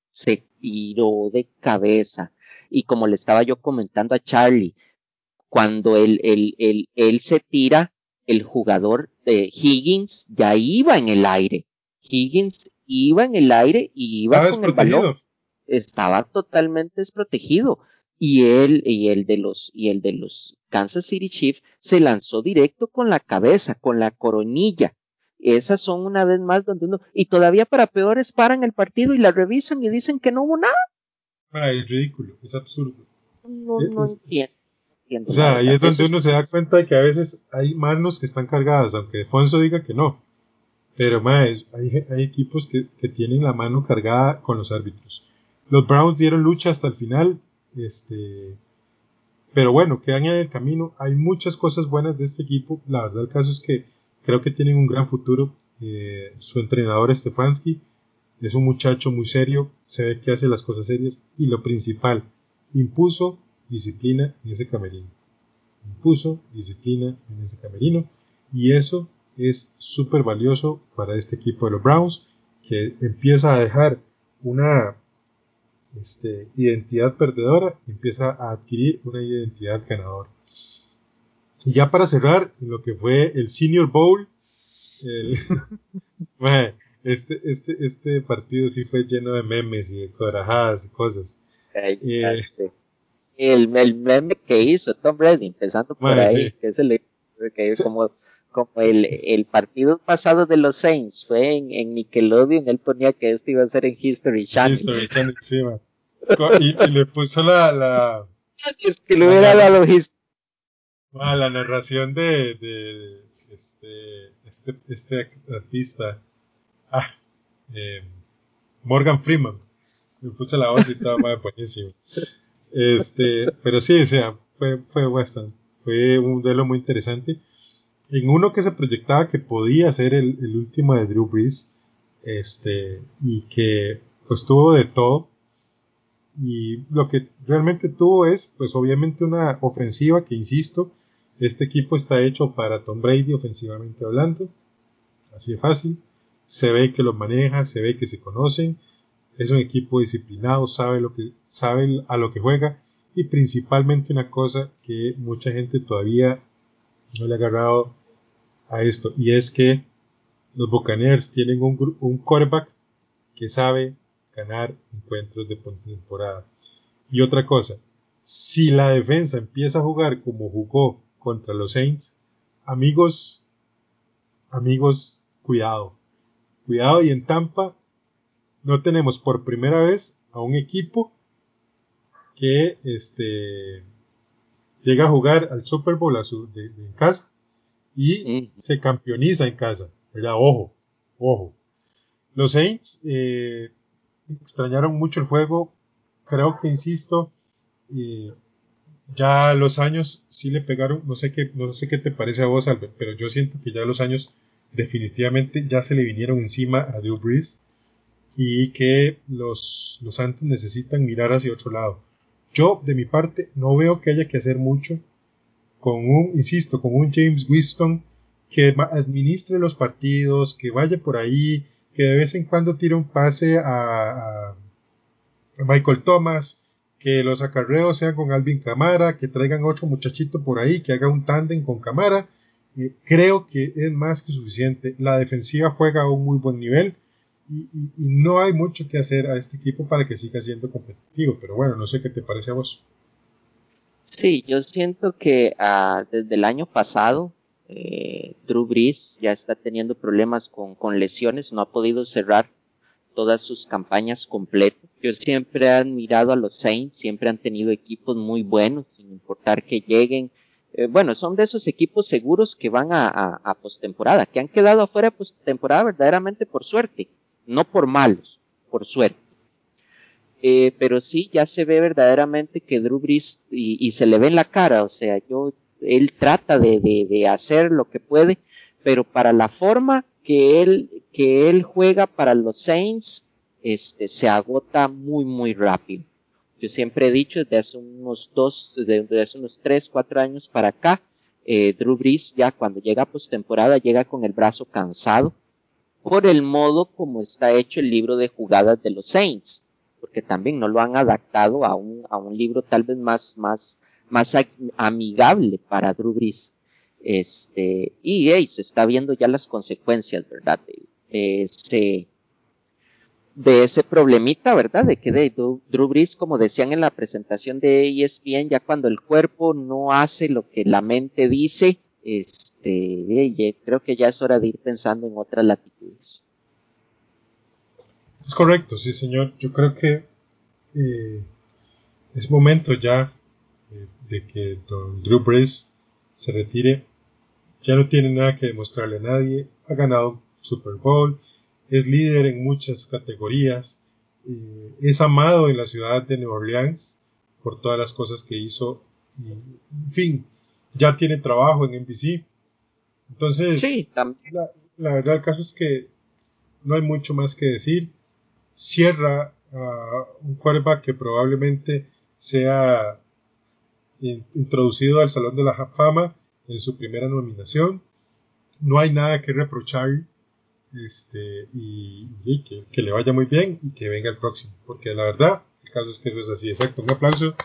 Speaker 3: se tiró de cabeza. Y como le estaba yo comentando a Charlie, cuando él, él, él, él se tira, el jugador de Higgins ya iba en el aire. Higgins iba en el aire y iba con el balón. Estaba totalmente desprotegido. Y él, y el de los, y el de los Kansas City Chiefs se lanzó directo con la cabeza, con la coronilla. Esas son una vez más donde uno, y todavía para peores paran el partido y la revisan y dicen que no hubo nada.
Speaker 2: Ah, es ridículo, es absurdo.
Speaker 3: No, no entiendo.
Speaker 2: O sea, ahí es donde uno se da cuenta de que a veces hay manos que están cargadas, aunque Defonso diga que no. Pero más, hay, hay, equipos que, que, tienen la mano cargada con los árbitros. Los Browns dieron lucha hasta el final, este, pero bueno, quedan en el camino. Hay muchas cosas buenas de este equipo. La verdad, el caso es que creo que tienen un gran futuro. Eh, su entrenador Stefanski es un muchacho muy serio, se ve que hace las cosas serias y lo principal, impuso disciplina en ese camerino. Impuso disciplina en ese camerino y eso es súper valioso para este equipo de los Browns que empieza a dejar una este, identidad perdedora y empieza a adquirir una identidad ganadora. Y ya para cerrar, lo que fue el Senior Bowl, el, este, este, este partido sí fue lleno de memes y de corajadas y cosas.
Speaker 3: Eh, el, el meme que hizo Tom Brady, empezando por ahí, que es el que es como, como el, el partido pasado de los Saints fue en, en Nickelodeon, él ponía que este iba a ser en History Channel.
Speaker 2: History Channel, sí, y, y, le puso la, la
Speaker 3: es que le hubiera dado History.
Speaker 2: Ah, la narración de, de este, este, este artista, ah, eh, Morgan Freeman. Le puse la voz y estaba más buenísimo. Este, pero sí, o sea, fue, fue bastante, fue un duelo muy interesante. En uno que se proyectaba que podía ser el, el último de Drew Brees, este, y que pues tuvo de todo. Y lo que realmente tuvo es, pues obviamente una ofensiva que, insisto, este equipo está hecho para Tom Brady ofensivamente hablando. Así de fácil. Se ve que lo maneja, se ve que se conocen es un equipo disciplinado, sabe, lo que, sabe a lo que juega y principalmente una cosa que mucha gente todavía no le ha agarrado a esto y es que los Buccaneers tienen un, un que sabe ganar encuentros de temporada. Y otra cosa, si la defensa empieza a jugar como jugó contra los Saints, amigos, amigos, cuidado. Cuidado y en Tampa no tenemos por primera vez a un equipo que este, llega a jugar al Super Bowl a su, de, de, en casa y mm. se campeoniza en casa, ¿verdad? Ojo, ojo. Los Saints eh, extrañaron mucho el juego. Creo que, insisto, eh, ya los años sí le pegaron. No sé qué, no sé qué te parece a vos, Albert, pero yo siento que ya los años definitivamente ya se le vinieron encima a Drew Brees y que los, los Santos necesitan mirar hacia otro lado. Yo, de mi parte, no veo que haya que hacer mucho con un, insisto, con un James Winston que administre los partidos, que vaya por ahí, que de vez en cuando tire un pase a, Michael Thomas, que los acarreos sean con Alvin Camara, que traigan otro muchachito por ahí, que haga un tándem con Camara. Eh, creo que es más que suficiente. La defensiva juega a un muy buen nivel y, no hay mucho que hacer a este equipo para que siga siendo competitivo. Pero bueno, no sé qué te parece a vos.
Speaker 3: Sí, yo siento que ah, desde el año pasado eh, Drew Brees ya está teniendo problemas con, con, lesiones, no ha podido cerrar todas sus campañas completas. Yo siempre he admirado a los Saints, siempre han tenido equipos muy buenos, sin importar que lleguen. Eh, bueno, son de esos equipos seguros que van a, a, postemporada, que han quedado afuera de postemporada verdaderamente por suerte, no por malos, por suerte. Eh, pero sí, ya se ve verdaderamente que Drew Brees, y, y se le ve en la cara, o sea, yo él trata de, de, hacer lo que puede, pero para la forma que él, que él juega para los Saints, este, se agota muy, muy rápido. Yo siempre he dicho desde hace unos dos, desde hace unos tres, cuatro años para acá, eh, Drew Brees ya cuando llega postemporada llega con el brazo cansado por el modo como está hecho el libro de jugadas de los Saints, porque también no lo han adaptado a un, a un libro tal vez más, más, más amigable para Drew Brees. Este, y se está viendo ya las consecuencias, ¿verdad? De, ese, de ese problemita, ¿verdad? De que de Drew Brees, como decían en la presentación de ESPN, ya cuando el cuerpo no hace lo que la mente dice, este, creo que ya es hora de ir pensando en otras latitudes.
Speaker 2: Es correcto, sí, señor. Yo creo que eh, es momento ya de que Don Drew Brees se retire. Ya no tiene nada que demostrarle a nadie. Ha ganado Super Bowl. Es líder en muchas categorías. Eh, es amado en la ciudad de New Orleans por todas las cosas que hizo. en fin, ya tiene trabajo en NBC. Entonces, la, la, verdad el caso es que no hay mucho más que decir. Cierra a un quarterback que probablemente sea introducido al Salón de la Fama en su primera nominación. No hay nada que reprochar este, y, que, le vaya muy bien y que venga el próximo. Porque la verdad, el caso es que no es así. Exacto. Un aplauso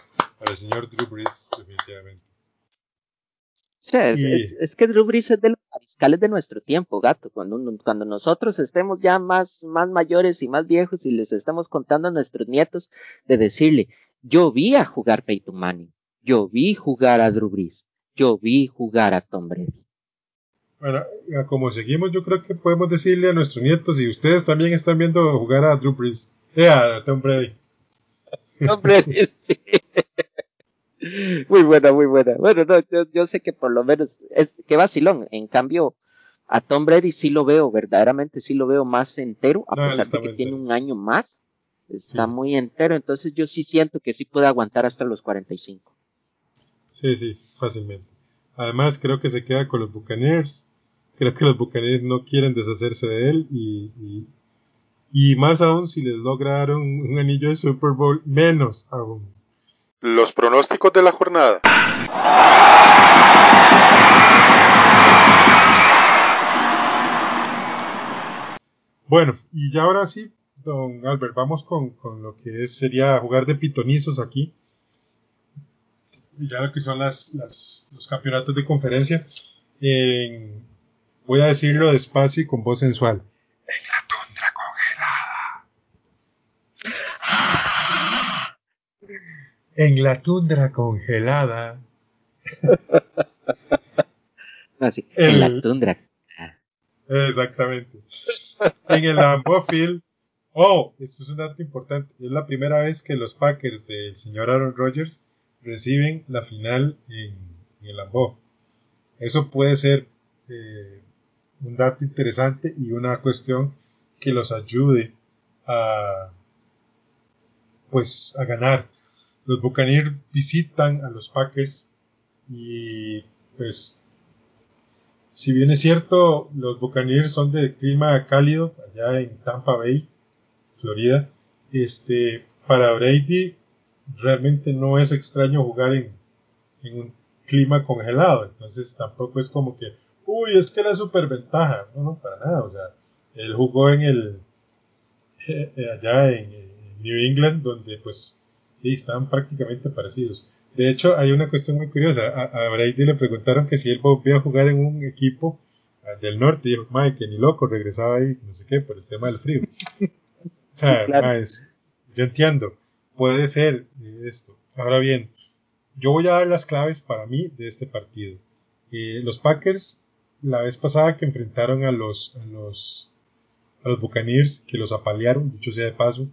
Speaker 2: al señor Drew Brees, definitivamente.
Speaker 3: es, que Drew Brees es de los mariscales de nuestro tiempo, gato. Cuando, cuando nosotros estemos ya más, más mayores y más viejos y les estamos contando a nuestros nietos de decirle, yo vi a jugar Peyton Manning. Yo vi jugar a Drew Brees. Yo vi jugar a Tom Brady.
Speaker 2: Bueno, como seguimos, yo creo que podemos decirle a nuestros nietos y ustedes también están viendo jugar a Drew Brees. Eh, a Tom Brady.
Speaker 3: Tom Brady, sí. Muy buena, muy buena. Bueno, no, yo, sé que por lo menos es que vacilón. En cambio, a Tom Brady sí lo veo, verdaderamente sí lo veo más entero, a pesar de que tiene un año más. Está muy entero, entonces yo sí siento que sí puede aguantar hasta los 45.
Speaker 2: Sí, sí, fácilmente. Además, creo que se queda con los Buccaneers. Creo que los Buccaneers no quieren deshacerse de él y, y, más aún si les lograron un anillo de Super Bowl, menos aún.
Speaker 1: Los pronósticos de la jornada.
Speaker 2: Bueno, y ya ahora sí, don Albert, vamos con, con lo que es, sería jugar de pitonizos aquí ya lo que son las, los campeonatos de conferencia. Voy a decirlo despacio y con voz sensual. En la tundra congelada. En la tundra congelada.
Speaker 3: Así, en la tundra.
Speaker 2: Exactamente. En el Lambeau Field. Oh, esto es un dato importante. Es la primera vez que los Packers del señor Aaron Rodgers reciben la final en, el Lambeau. Eso puede ser eh, un dato interesante y una cuestión que los ayude a pues a ganar. Los Buccaneers visitan a los Packers y pues si bien es cierto, los Buccaneers son de clima cálido allá en Tampa Bay, Florida, este para Brady realmente no es extraño jugar en, en un clima congelado, entonces tampoco es como que, uy, es que la superventaja, no, no, para nada, o sea, él jugó en el, eh, allá en, New England, donde pues estaban prácticamente parecidos. De hecho, hay una cuestión muy curiosa, a, Brady le preguntaron que si él volvía a jugar en un equipo ah, del norte, y dijo, Mike, que ni loco, regresaba ahí, no sé qué, por el tema del frío. o sea, yo entiendo, puede ser esto. Ahora bien, yo voy a dar las claves para mí de este partido. Eh, los Packers, la vez pasada que enfrentaron a los, a los, a los Buccaneers, que los apalearon, dicho sea de paso,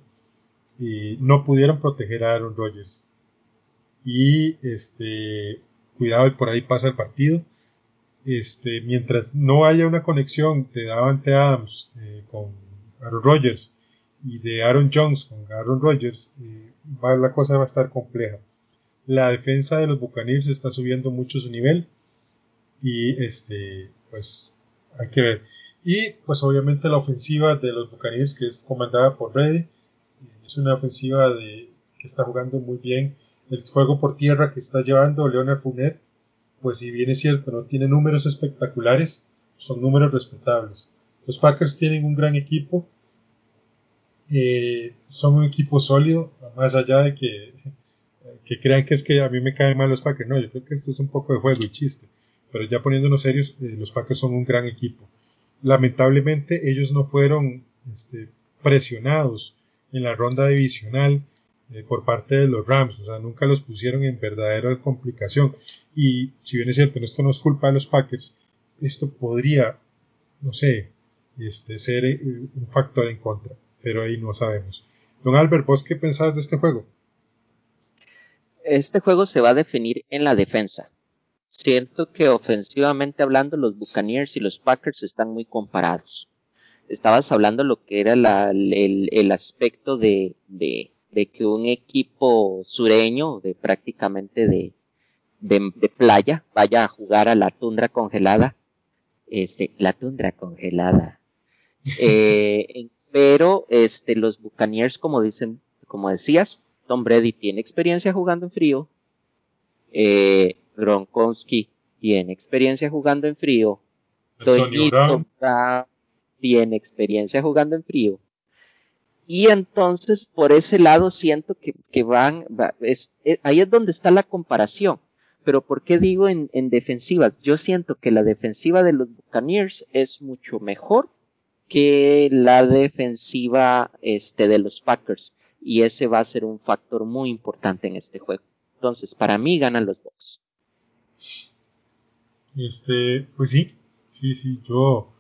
Speaker 2: y no pudieron proteger a Aaron Rodgers. Y este, cuidado, y por ahí pasa el partido. Este, mientras no haya una conexión de Davante Adams eh, con Aaron Rodgers y de Aaron Jones con Aaron Rodgers, eh, la cosa va a estar compleja la defensa de los Buccaneers está subiendo mucho su nivel y este pues hay que ver y pues obviamente la ofensiva de los Buccaneers que es comandada por Reddy es una ofensiva de que está jugando muy bien el juego por tierra que está llevando Leonard Fournette pues si bien es cierto no tiene números espectaculares son números respetables los Packers tienen un gran equipo eh, son un equipo sólido más allá de que que crean que es que a mí me caen mal los Packers. No, yo creo que esto es un poco de juego y chiste. Pero ya poniéndonos serios, eh, los Packers son un gran equipo. Lamentablemente ellos no fueron este, presionados en la ronda divisional eh, por parte de los Rams. O sea, nunca los pusieron en verdadera complicación. Y si bien es cierto, esto no es culpa de los Packers, esto podría, no sé, este, ser eh, un factor en contra. Pero ahí no sabemos. Don Albert, ¿vos qué pensás de este juego?
Speaker 3: este juego se va a definir en la defensa. Siento que ofensivamente hablando los Buccaneers y los Packers están muy comparados. Estabas hablando lo que era el, aspecto de, que un equipo sureño, de prácticamente de, playa, vaya a jugar a la tundra congelada. Este, la tundra congelada. Eh, pero este, los Buccaneers, como dicen, como decías, Tom Brady tiene experiencia jugando en frío. Eh, Gronkowski tiene experiencia jugando en frío. Toñito tiene experiencia jugando en frío. Y entonces, por ese lado, siento que, van, es, eh, ahí es donde está la comparación. Pero ¿por qué digo en, en, defensivas? Yo siento que la defensiva de los Buccaneers es mucho mejor que la defensiva este, de los Packers y ese va a ser un factor muy importante en este juego. Entonces, para mí ganan los Bucks.
Speaker 2: Este, pues sí, sí, sí, yo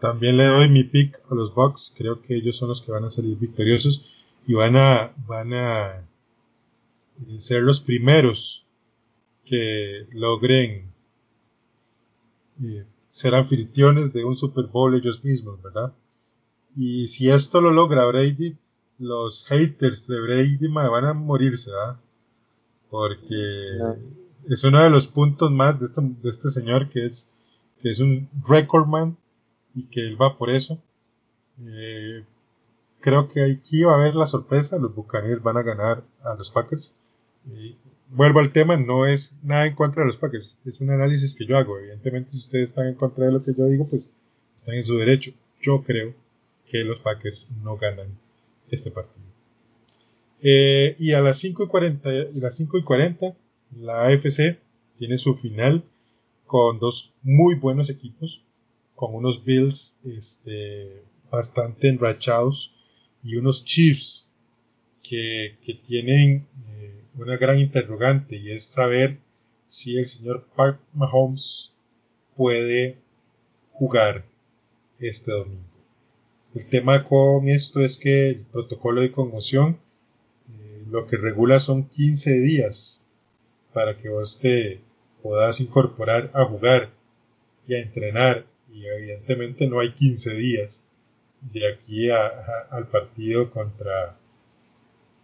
Speaker 2: también le doy mi pick a los Bucks. Creo que ellos son los que van a salir victoriosos y van a, van a ser los primeros que logren eh, ser anfitriones de un Super Bowl ellos mismos, ¿verdad? Y si esto lo logra Brady, los haters de Brady van a morirse, ¿verdad? Porque es uno de los puntos más de este, de este señor que es, que es un recordman y que él va por eso. Eh, creo que aquí va a haber la sorpresa, los Buccaneers van a ganar a los Packers. vuelvo al tema, no es nada en contra de los Packers, es un análisis que yo hago. Evidentemente, si ustedes están en contra de lo que yo digo, pues están en su derecho. Yo creo que los Packers no ganan este partido. Eh, y a las 5 y 40, las 5 y 40, la AFC tiene su final con dos muy buenos equipos, con unos Bills este, bastante enrachados y unos Chiefs que, tienen eh, una gran interrogante y es saber si el señor Pat Mahomes puede jugar este domingo. El tema con esto es que el protocolo de conmoción eh, lo que regula son 15 días para que vos te puedas incorporar a jugar y a entrenar y evidentemente no hay 15 días de aquí al partido contra,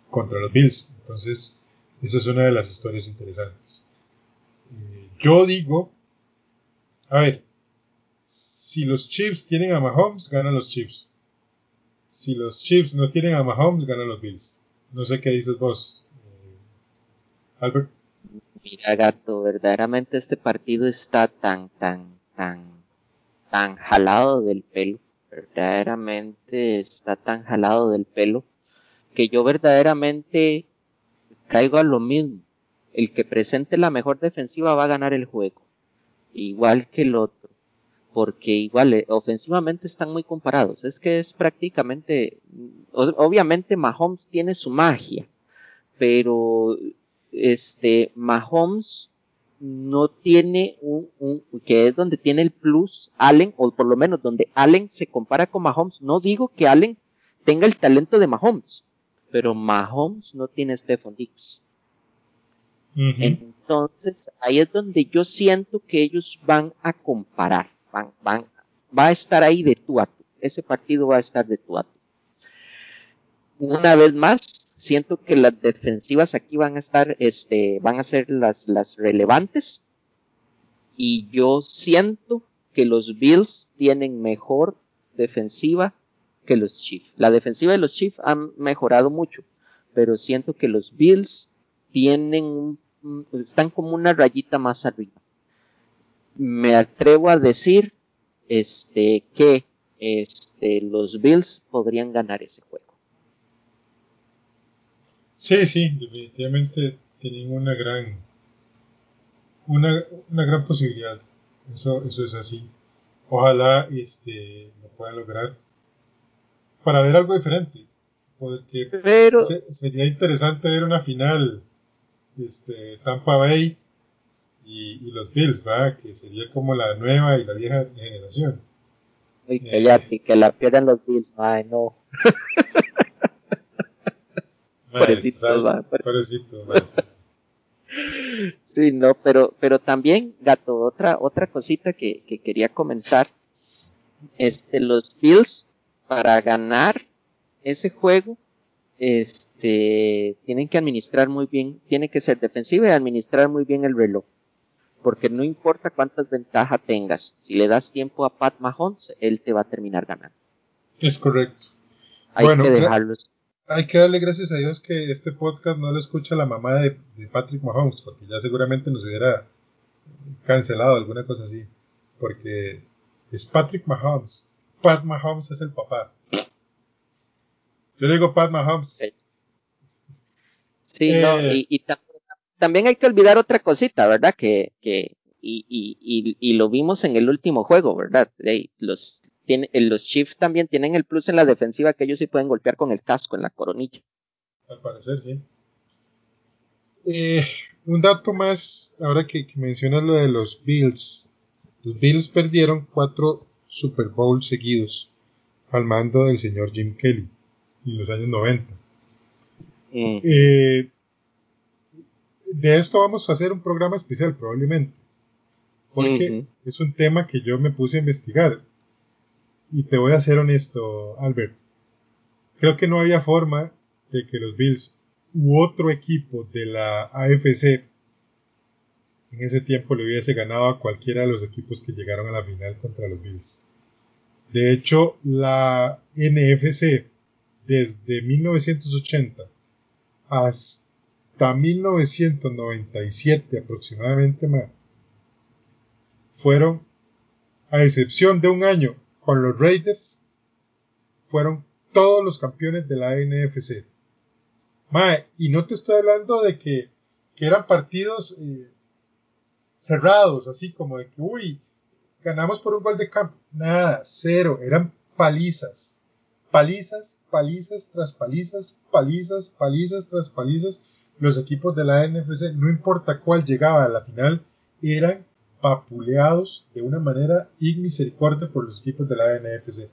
Speaker 2: contra los Bills. Entonces, esa es una de las historias interesantes. Eh, yo digo, a ver, si los Chiefs tienen a Mahomes, ganan los Chiefs. Si los Chiefs no tienen a Mahomes, ganan los Bills. No sé qué dices vos, eh, Albert.
Speaker 3: Mira, gato, verdaderamente este partido está tan, tan, tan, tan jalado del pelo. Verdaderamente está tan jalado del pelo que yo verdaderamente caigo a lo mismo. El que presente la mejor defensiva va a ganar el juego. Igual que el otro. Porque igual, eh, ofensivamente están muy comparados. Es que es prácticamente, obviamente Mahomes tiene su magia. Pero, este, Mahomes no tiene un, un, que es donde tiene el plus Allen, o por lo menos donde Allen se compara con Mahomes. No digo que Allen tenga el talento de Mahomes, pero Mahomes no tiene Stephon Dix. Entonces, ahí es donde yo siento que ellos van a comparar, van, van, va a estar ahí de tú a tú. Ese partido va a estar de tú a tú. Una vez más, siento que las defensivas aquí van a estar, este, van a ser las, las relevantes. Y yo siento que los Bills tienen mejor defensiva que los Chiefs. La defensiva de los Chiefs ha mejorado mucho, pero siento que los Bills tienen están como una rayita más arriba. Me atrevo a decir este que este los Bills podrían ganar ese juego.
Speaker 2: Sí, sí, definitivamente tienen una gran una, una gran posibilidad. Eso, eso es así. Ojalá este, lo puedan lograr para ver algo diferente. Porque Pero... sería interesante ver una final este, Tampa Bay y, los Bills, ¿verdad? Que sería como la nueva y la vieja generación.
Speaker 3: Uy, eh, que la pierdan los Bills, ay, no. Sí, no, pero, pero también, gato, otra, otra cosita que, que quería comentar. Este, los Bills para ganar ese juego, este, tienen que administrar muy bien, tiene que ser defensiva y administrar muy bien el reloj. Porque no importa cuántas ventajas tengas, si le das tiempo a Pat Mahomes, él te va a terminar ganando.
Speaker 2: Es correcto. Hay que dejarlos. Hay que darle gracias a Dios que este podcast no lo escucha la mamá de, de Patrick Mahomes, porque ya seguramente nos hubiera cancelado alguna cosa así. Porque es Patrick Mahomes Pat Mahomes es el papá. Yo digo Pat Mahomes.
Speaker 3: Sí, no, eh, y, también hay que olvidar otra cosita, ¿verdad? Que, que y, y, lo vimos en el último juego, ¿verdad? los, tiene, los Chiefs también tienen el plus en la defensiva que ellos sí pueden golpear con el casco en la coronilla.
Speaker 2: Al parecer, sí. Eh, un dato más, ahora que, que mencionas lo de los Bills. Los Bills perdieron cuatro Super Bowl seguidos al mando del señor Jim Kelly en los años 90. Mm. Eh, de esto vamos a hacer un programa especial probablemente, porque es un tema que yo me puse a investigar. Y te voy a ser honesto, Albert. Creo que no había forma de que los Bills u otro equipo de la AFC en ese tiempo le hubiese ganado a cualquiera de los equipos que llegaron a la final contra los Bills. De hecho, la NFC desde 1980 hasta 1997 aproximadamente fueron, a excepción de un año con los Raiders, fueron todos los campeones de la NFC. y no te estoy hablando de que, eran partidos eh, cerrados, así como de que, uy, ganamos por un gol de campo. Nada, cero, eran palizas. Palizas, palizas tras palizas, palizas, palizas tras palizas. Los equipos de la NFC, no importa cuál llegaba a la final, eran papuleados de una manera inmisericordia por los equipos de la NFC.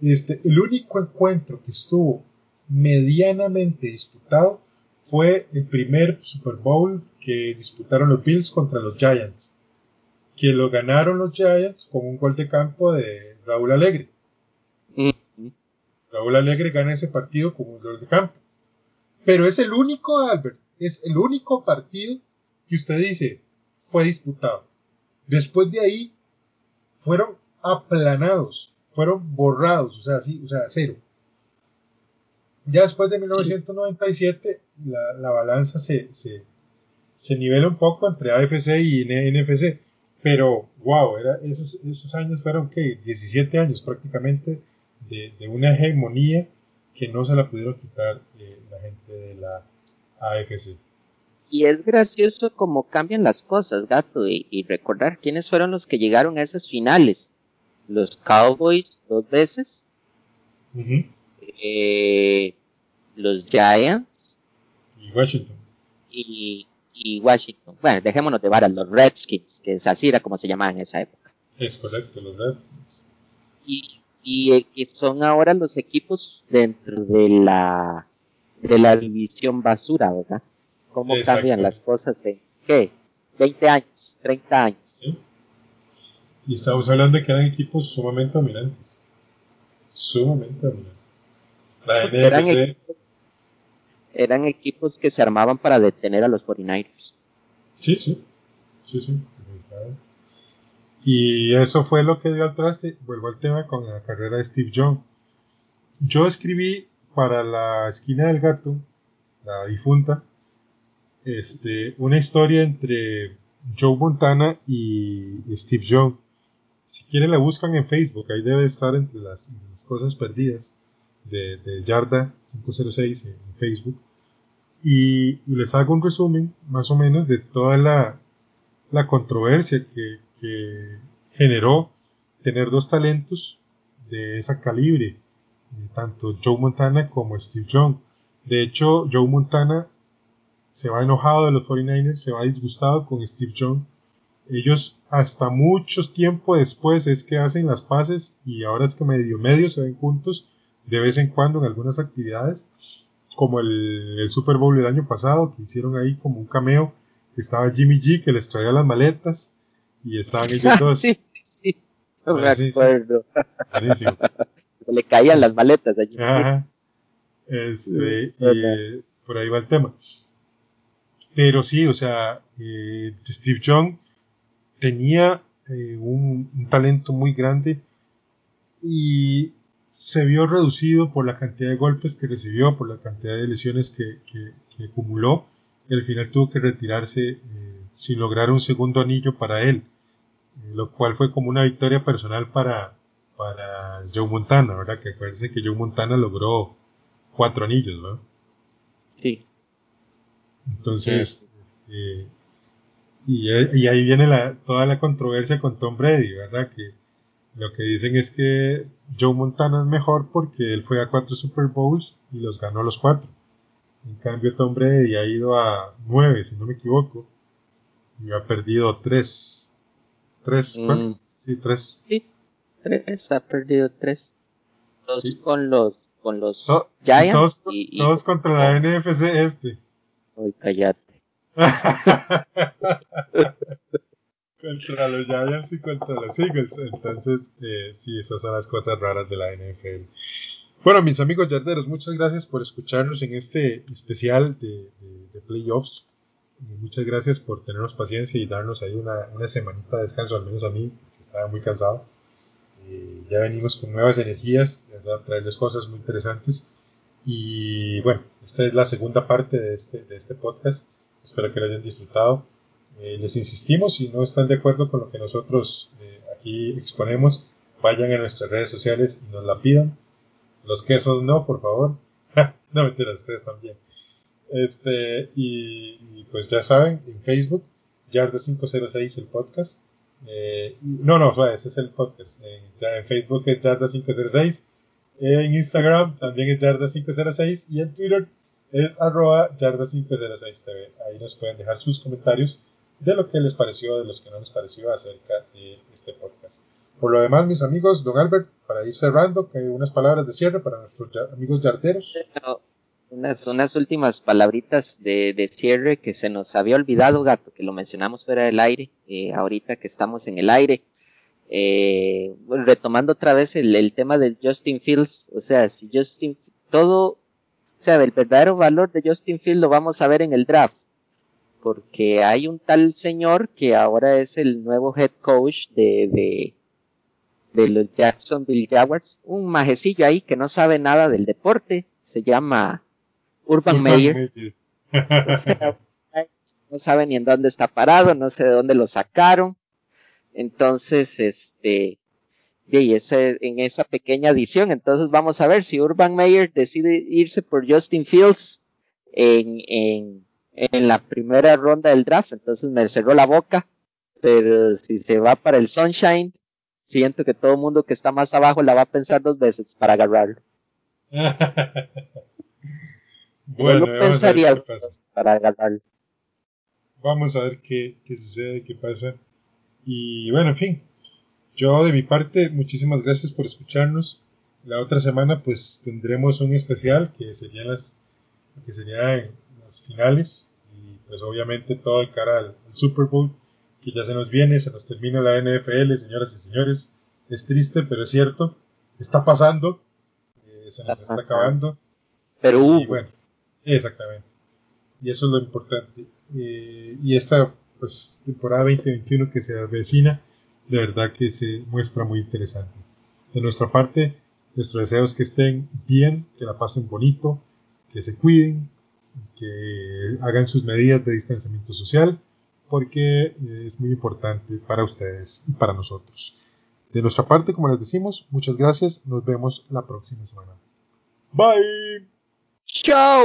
Speaker 2: Este, el único encuentro que estuvo medianamente disputado fue el primer Super Bowl que disputaron los Bills contra los Giants, que lo ganaron los Giants con un gol de campo de Raúl Alegre. Raúl Alegre gana ese partido como un gol de campo. Pero es el único, Albert, es el único partido que usted dice fue disputado. Después de ahí fueron aplanados, fueron borrados, o sea, sí, o sea, cero. Ya después de 1997, la, la balanza se, se, se, nivela un poco entre AFC y NFC. Pero, wow, era, esos, esos años fueron, ¿qué? 17 años prácticamente de, de una hegemonía que no se la pudieron quitar eh, la gente de la AFC.
Speaker 3: Y es gracioso cómo cambian las cosas, gato, y, recordar quiénes fueron los que llegaron a esas finales. Los Cowboys dos veces, eh, los Giants
Speaker 2: y Washington.
Speaker 3: Y, Washington. Bueno, dejémonos de varas, los Redskins, que es así era como se llamaban en esa época.
Speaker 2: Es correcto, los Redskins.
Speaker 3: Y, y, y son ahora los equipos dentro de la de la división basura, ¿verdad? Cómo cambian las cosas en, ¿qué? 20 años, 30 años.
Speaker 2: Y estamos hablando de que eran equipos sumamente dominantes. Sumamente dominantes. La NFC...
Speaker 3: Eran, equipos, que se armaban para detener a los 49ers.
Speaker 2: Sí, sí. Sí, sí. Y eso fue lo que dio al traste. Vuelvo al tema con la carrera de Steve Young. Yo escribí para la esquina del gato, la difunta, este, una historia entre Joe Montana y Steve Young. Si quieren la buscan en Facebook, ahí debe estar entre las, cosas perdidas de, Yarda 506 en, Facebook. Y, les hago un resumen más o menos de toda la, la controversia que, generó tener dos talentos de esa calibre, tanto Joe Montana como Steve Young. De hecho, Joe Montana se va enojado de los 49ers, se va disgustado con Steve Young. Ellos hasta mucho tiempo después es que hacen las paces y ahora es que medio medio se ven juntos de vez en cuando en algunas actividades, como el, Super Bowl del año pasado, que hicieron ahí como un cameo, que estaba Jimmy G que les traía las maletas y estaban ellos dos.
Speaker 3: sí, sí, no me acuerdo. Se le caían las maletas a Jimmy
Speaker 2: Ajá. Este, y eh, por ahí va el tema. Pero sí, o sea, eh, Steve Young tenía eh, un, talento muy grande y se vio reducido por la cantidad de golpes que recibió, por la cantidad de lesiones que, acumuló y al final tuvo que retirarse eh, sin lograr un segundo anillo para él, lo cual fue como una victoria personal para, para Joe Montana, ¿verdad? Que acuérdense que Joe Montana logró cuatro anillos, ¿no?
Speaker 3: Sí.
Speaker 2: Entonces, este, y, ahí viene la, toda la controversia con Tom Brady, ¿verdad? Que lo que dicen es que Joe Montana es mejor porque él fue a cuatro Super Bowls y los ganó los cuatro. En cambio, Tom Brady ha ido a nueve, si no me equivoco, y ha perdido tres. ¿Tres? Mm. Sí, tres.
Speaker 3: Sí, tres, ha perdido tres. Dos con los, con los Giants.
Speaker 2: Todos, y, todos contra la NFC este.
Speaker 3: Ay, cállate.
Speaker 2: contra los Giants y contra los Eagles. Entonces, eh, sí, esas son las cosas raras de la NFL. Bueno, mis amigos yarderos, muchas gracias por escucharnos en este especial de, playoffs. muchas gracias por tenernos paciencia y darnos ahí una, una semanita de descanso, al menos a mí, que estaba muy cansado. Eh, ya venimos con nuevas energías, de verdad, traerles cosas muy interesantes. Y bueno, esta es la segunda parte de este, de este podcast. Espero que lo hayan disfrutado. Eh, les insistimos, si no están de acuerdo con lo que nosotros eh, aquí exponemos, vayan a nuestras redes sociales y nos la pidan. Los quesos no, por favor. no mentiras, ustedes también. Este, y, pues ya saben, en Facebook, Yarda506 el podcast. Eh, no, no, ese es el podcast. En, Facebook es Yarda506 en Instagram también es Yarda506 y en Twitter es arroba Yarda506TV. Ahí nos pueden dejar sus comentarios de lo que les pareció, de los que no les pareció acerca de este podcast. Por lo demás, mis amigos, don Albert, para ir cerrando, que unas palabras de cierre para nuestros amigos yarderos.
Speaker 3: Unas, unas últimas palabritas de, cierre que se nos había olvidado, gato, que lo mencionamos fuera del aire, eh, ahorita que estamos en el aire. Eh, retomando otra vez el, el, tema del Justin Fields, o sea, si Justin, todo, o sea, el verdadero valor de Justin Fields lo vamos a ver en el draft, porque hay un tal señor que ahora es el nuevo head coach de, de, de los Jacksonville Jaguars, un majecillo ahí que no sabe nada del deporte, se llama Urban, Meyer. no sabe ni en dónde está parado, no sé de dónde lo sacaron. Entonces, este, y ese, en esa pequeña adición, entonces vamos a ver si Urban Meyer decide irse por Justin Fields en, en, en la primera ronda del draft, entonces me cerró la boca, pero si se va para el Sunshine, siento que todo el mundo que está más abajo la va a pensar dos veces para agarrarlo.
Speaker 2: bueno,
Speaker 3: Yo pensaría para agarrarlo.
Speaker 2: Vamos a ver qué, qué sucede, qué pasa. Y bueno, en fin, yo de mi parte, muchísimas gracias por escucharnos. La otra semana pues tendremos un especial que serían las que serían las finales y pues obviamente todo de cara al, Super Bowl que ya se nos viene, se nos termina la NFL, señoras y señores. Es triste, pero es cierto. Está pasando. Eh, se nos está, acabando.
Speaker 3: Pero
Speaker 2: y, bueno, exactamente. Y eso es lo importante. Eh, y esta pues, temporada 2021 que se avecina, de verdad que se muestra muy interesante. De nuestra parte, nuestro deseo es que estén bien, que la pasen bonito, que se cuiden, que hagan sus medidas de distanciamiento social, porque eh, es muy importante para ustedes y para nosotros. De nuestra parte, como les decimos, muchas gracias. Nos vemos la próxima semana. Bye.
Speaker 3: Chao.